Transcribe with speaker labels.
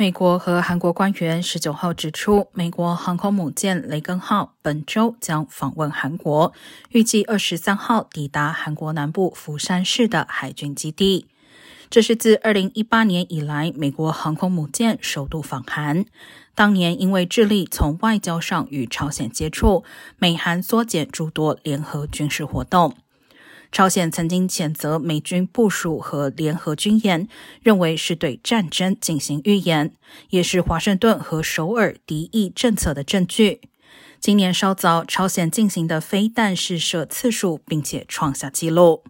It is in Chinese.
Speaker 1: 美国和韩国官员十九号指出，美国航空母舰“雷根”号本周将访问韩国，预计二十三号抵达韩国南部釜山市的海军基地。这是自二零一八年以来，美国航空母舰首度访韩。当年因为智利从外交上与朝鲜接触，美韩缩减诸多联合军事活动。朝鲜曾经谴责美军部署和联合军演，认为是对战争进行预演，也是华盛顿和首尔敌意政策的证据。今年稍早，朝鲜进行的飞弹试射次数，并且创下纪录。